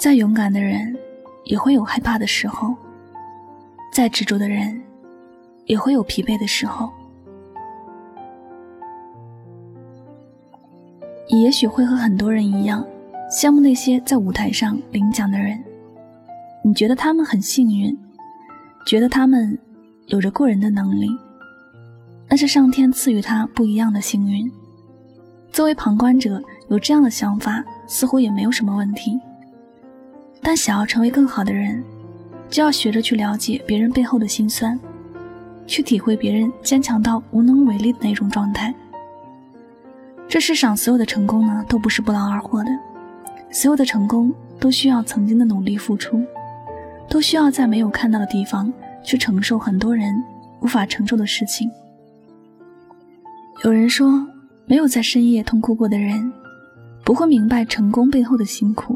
再勇敢的人，也会有害怕的时候；再执着的人，也会有疲惫的时候。你也许会和很多人一样，羡慕那些在舞台上领奖的人。你觉得他们很幸运，觉得他们有着过人的能力，那是上天赐予他不一样的幸运。作为旁观者，有这样的想法似乎也没有什么问题。但想要成为更好的人，就要学着去了解别人背后的辛酸，去体会别人坚强到无能为力的那种状态。这世上所有的成功呢，都不是不劳而获的，所有的成功都需要曾经的努力付出，都需要在没有看到的地方去承受很多人无法承受的事情。有人说。没有在深夜痛哭过的人，不会明白成功背后的辛苦；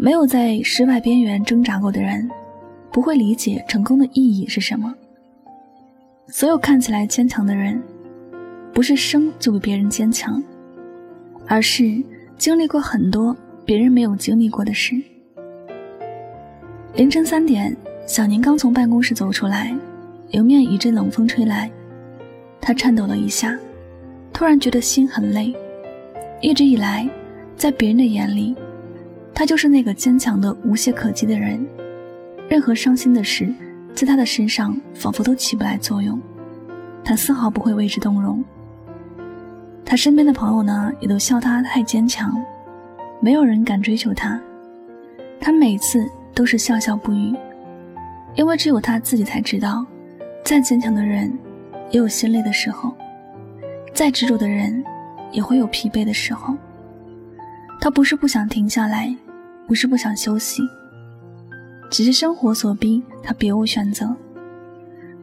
没有在失败边缘挣扎过的人，不会理解成功的意义是什么。所有看起来坚强的人，不是生就比别人坚强，而是经历过很多别人没有经历过的事。凌晨三点，小宁刚从办公室走出来，迎面一阵冷风吹来，他颤抖了一下。突然觉得心很累，一直以来，在别人的眼里，他就是那个坚强的无懈可击的人，任何伤心的事，在他的身上仿佛都起不来作用，他丝毫不会为之动容。他身边的朋友呢，也都笑他太坚强，没有人敢追求他，他每次都是笑笑不语，因为只有他自己才知道，再坚强的人，也有心累的时候。再执着的人，也会有疲惫的时候。他不是不想停下来，不是不想休息，只是生活所逼，他别无选择。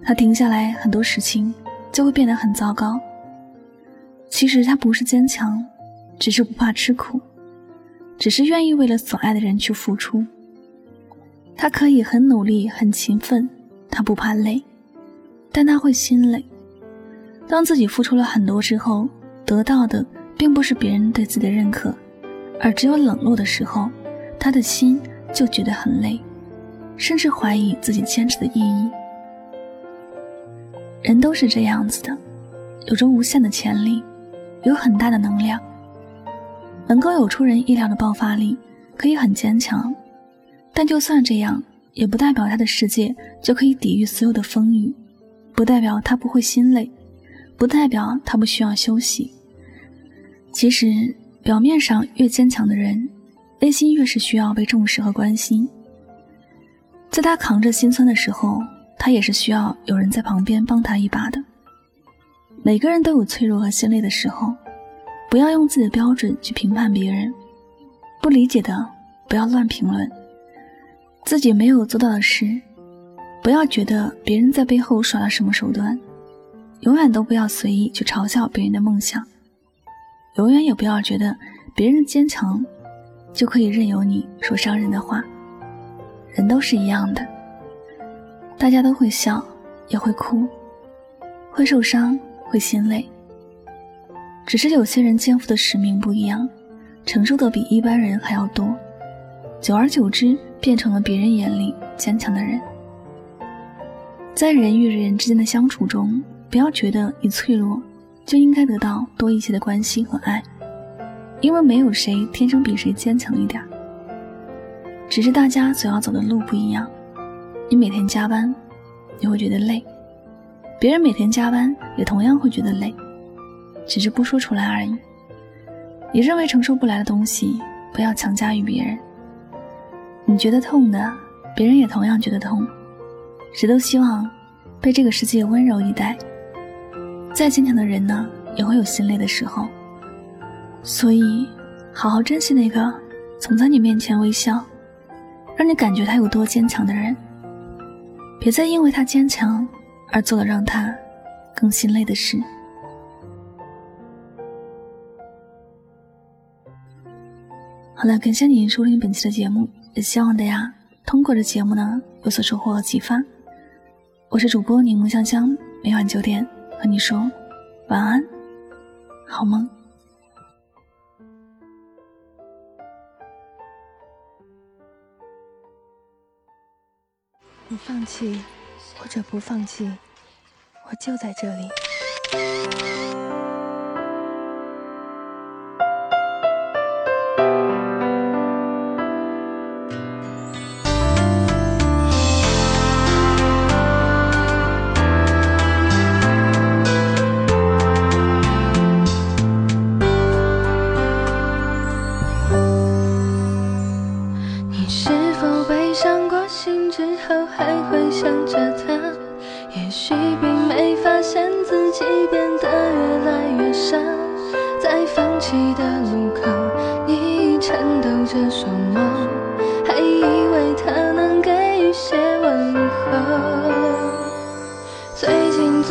他停下来，很多事情就会变得很糟糕。其实他不是坚强，只是不怕吃苦，只是愿意为了所爱的人去付出。他可以很努力、很勤奋，他不怕累，但他会心累。当自己付出了很多之后，得到的并不是别人对自己的认可，而只有冷落的时候，他的心就觉得很累，甚至怀疑自己坚持的意义。人都是这样子的，有着无限的潜力，有很大的能量，能够有出人意料的爆发力，可以很坚强。但就算这样，也不代表他的世界就可以抵御所有的风雨，不代表他不会心累。不代表他不需要休息。其实，表面上越坚强的人，内心越是需要被重视和关心。在他扛着心酸的时候，他也是需要有人在旁边帮他一把的。每个人都有脆弱和心累的时候，不要用自己的标准去评判别人。不理解的，不要乱评论。自己没有做到的事，不要觉得别人在背后耍了什么手段。永远都不要随意去嘲笑别人的梦想，永远也不要觉得别人坚强就可以任由你说伤人的话。人都是一样的，大家都会笑，也会哭，会受伤，会心累。只是有些人肩负的使命不一样，承受的比一般人还要多，久而久之变成了别人眼里坚强的人。在人与人之间的相处中。不要觉得你脆弱，就应该得到多一些的关心和爱，因为没有谁天生比谁坚强一点，只是大家所要走的路不一样。你每天加班，你会觉得累；别人每天加班也同样会觉得累，只是不说出来而已。你认为承受不来的东西，不要强加于别人。你觉得痛的，别人也同样觉得痛，谁都希望被这个世界温柔以待。再坚强的人呢，也会有心累的时候。所以，好好珍惜那个总在你面前微笑，让你感觉他有多坚强的人。别再因为他坚强而做了让他更心累的事。好了，感谢您收听本期的节目，也希望大家通过这节目呢有所收获和启发。我是主播柠檬香香，每晚九点。和你说晚安，好梦。你放弃，或者不放弃，我就在这里。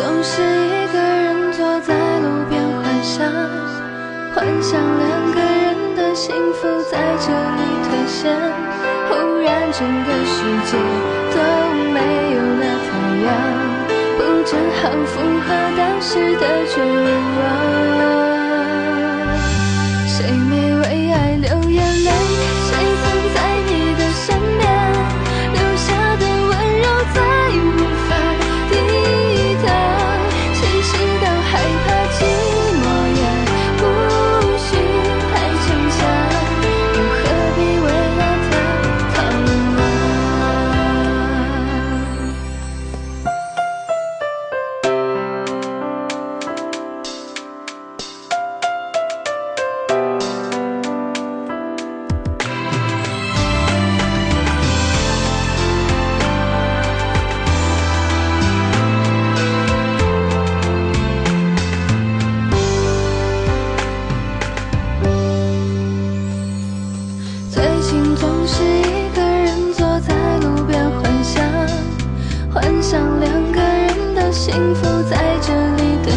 总是一个人坐在路边幻想两个人的幸福在这里兑现，忽然整个世界都没有了太阳，不正好符合当时的绝望？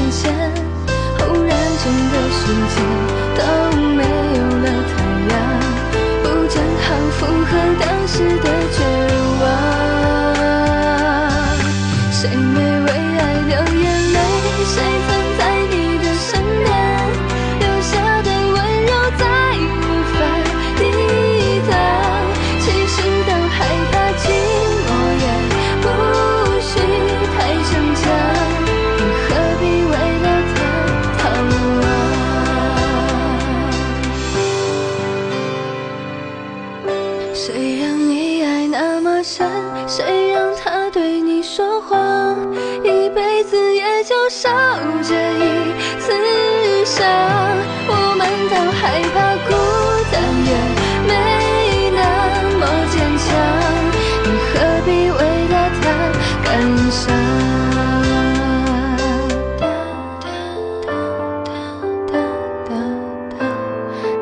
忽然，整个世界都没有了太阳，不正好符合？受这一次伤？我们都害怕孤单也没那么坚强你何必为了他感伤？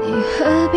你何必